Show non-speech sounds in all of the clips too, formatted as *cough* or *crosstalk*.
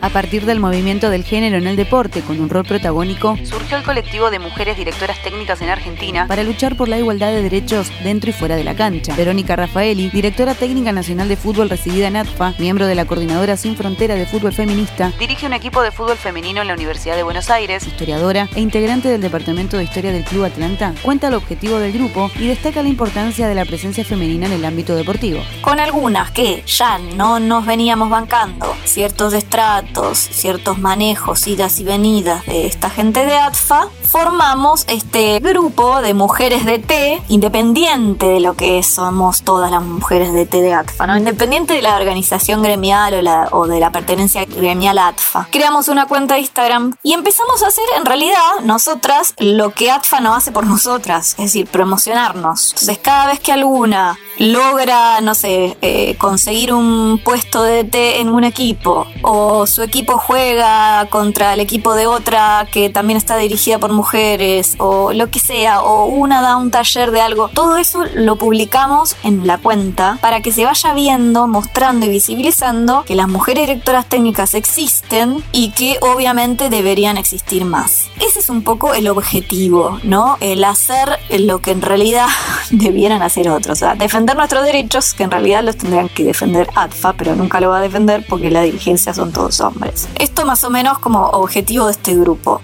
A partir del movimiento del género en el deporte con un rol protagónico, surgió el colectivo de mujeres directoras técnicas en Argentina para luchar por la igualdad de derechos dentro y fuera de la cancha. Verónica Rafaeli, directora técnica nacional de fútbol residida en ATFA, miembro de la Coordinadora Sin Frontera de Fútbol Feminista, dirige un equipo de fútbol femenino en la Universidad de Buenos Aires, historiadora e integrante del Departamento de Historia del Club Atlanta, cuenta el objetivo del grupo y destaca la importancia de la presencia femenina en el ámbito deportivo. Con algunas que ya no nos veníamos bancando ciertos estratos ciertos manejos, idas y venidas de esta gente de ATFA, formamos este grupo de mujeres de T, independiente de lo que somos todas las mujeres de T de ATFA, ¿no? independiente de la organización gremial o, o de la pertenencia gremial a ATFA. Creamos una cuenta de Instagram y empezamos a hacer en realidad nosotras lo que ATFA no hace por nosotras, es decir, promocionarnos. Entonces cada vez que alguna logra, no sé, eh, conseguir un puesto de T en un equipo o su equipo juega contra el equipo de otra que también está dirigida por mujeres o lo que sea, o una da un taller de algo, todo eso lo publicamos en la cuenta para que se vaya viendo, mostrando y visibilizando que las mujeres directoras técnicas existen y que obviamente deberían existir más. Ese es un poco el objetivo, ¿no? El hacer lo que en realidad *laughs* debieran hacer otros, o sea, defender nuestros derechos que en realidad los tendrían que defender ATFA, pero nunca lo va a defender porque la dirigencia son todos hombres. Esto más o menos como objetivo de este grupo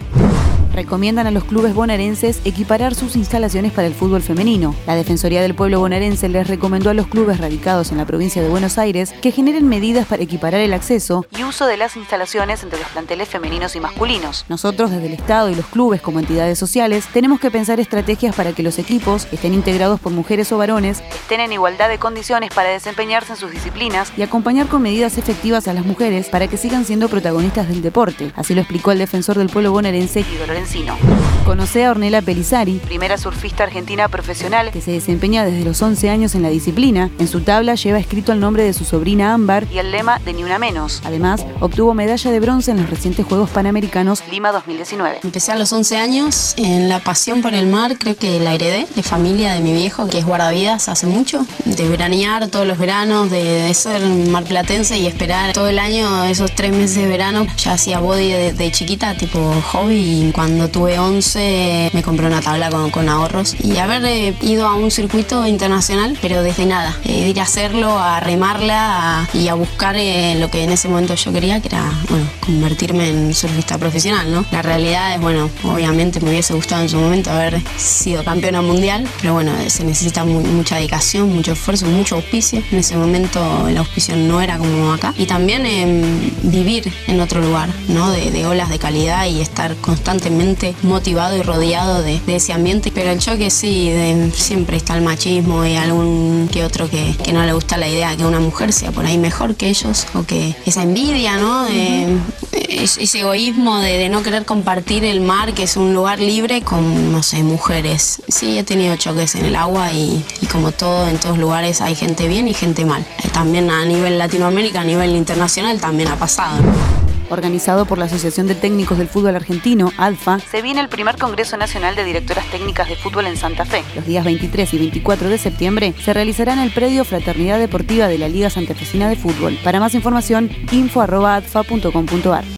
recomiendan a los clubes bonaerenses equiparar sus instalaciones para el fútbol femenino. La Defensoría del Pueblo bonaerense les recomendó a los clubes radicados en la provincia de Buenos Aires que generen medidas para equiparar el acceso y uso de las instalaciones entre los planteles femeninos y masculinos. Nosotros desde el Estado y los clubes como entidades sociales tenemos que pensar estrategias para que los equipos estén integrados por mujeres o varones, estén en igualdad de condiciones para desempeñarse en sus disciplinas y acompañar con medidas efectivas a las mujeres para que sigan siendo protagonistas del deporte. Así lo explicó el defensor del pueblo bonaerense Guido Conoce a Ornella Pelizari, primera surfista argentina profesional que se desempeña desde los 11 años en la disciplina. En su tabla lleva escrito el nombre de su sobrina Ámbar y el lema de Ni Una Menos. Además, obtuvo medalla de bronce en los recientes Juegos Panamericanos Lima 2019. Empecé a los 11 años en la pasión por el mar, creo que la heredé de familia de mi viejo, que es guardavidas hace mucho, de veranear todos los veranos, de, ser marplatense y esperar todo el año, esos tres meses de verano. Ya hacía body de, de chiquita, tipo hobby, y cuando tuve 11 me compré una tabla con, ahorros y haber eh, ido a un circuito internacional, pero desde nada, eh, ir a hacerlo, a remarla y a buscar eh, lo que en ese momento yo quería, que era, bueno, convertirme en surfista profesional, ¿no? La realidad es, bueno, obviamente me hubiese gustado en su momento haber sido campeona mundial, pero bueno, se necesita mucha dedicación, mucho esfuerzo, mucho auspicio. En ese momento el auspicio no era como acá. Y también em, vivir en otro lugar, ¿no? De, de olas de calidad y estar constantemente motivado y rodeado de, ese ambiente. Pero el choque sí, siempre está el machismo y algún que otro que, no le gusta la idea que una mujer sea por ahí mejor que ellos o que esa envidia, ¿no? ese egoísmo de, no querer compartir el mar, que es un lugar libre, con, no sé, mujeres. Sí, he tenido choques en el agua y, y como todo, en todos lugares hay gente bien y gente mal. También a nivel Latinoamérica, a nivel internacional también ha pasado organizado por la Asociación de Técnicos del Fútbol Argentino, ALFA, se viene el primer Congreso Nacional de Directoras Técnicas de Fútbol en Santa Fe. Los días 23 y 24 de septiembre se realizará en el predio Fraternidad Deportiva de la Liga Santafesina de Fútbol. Para más información, info.adfa.com.ar.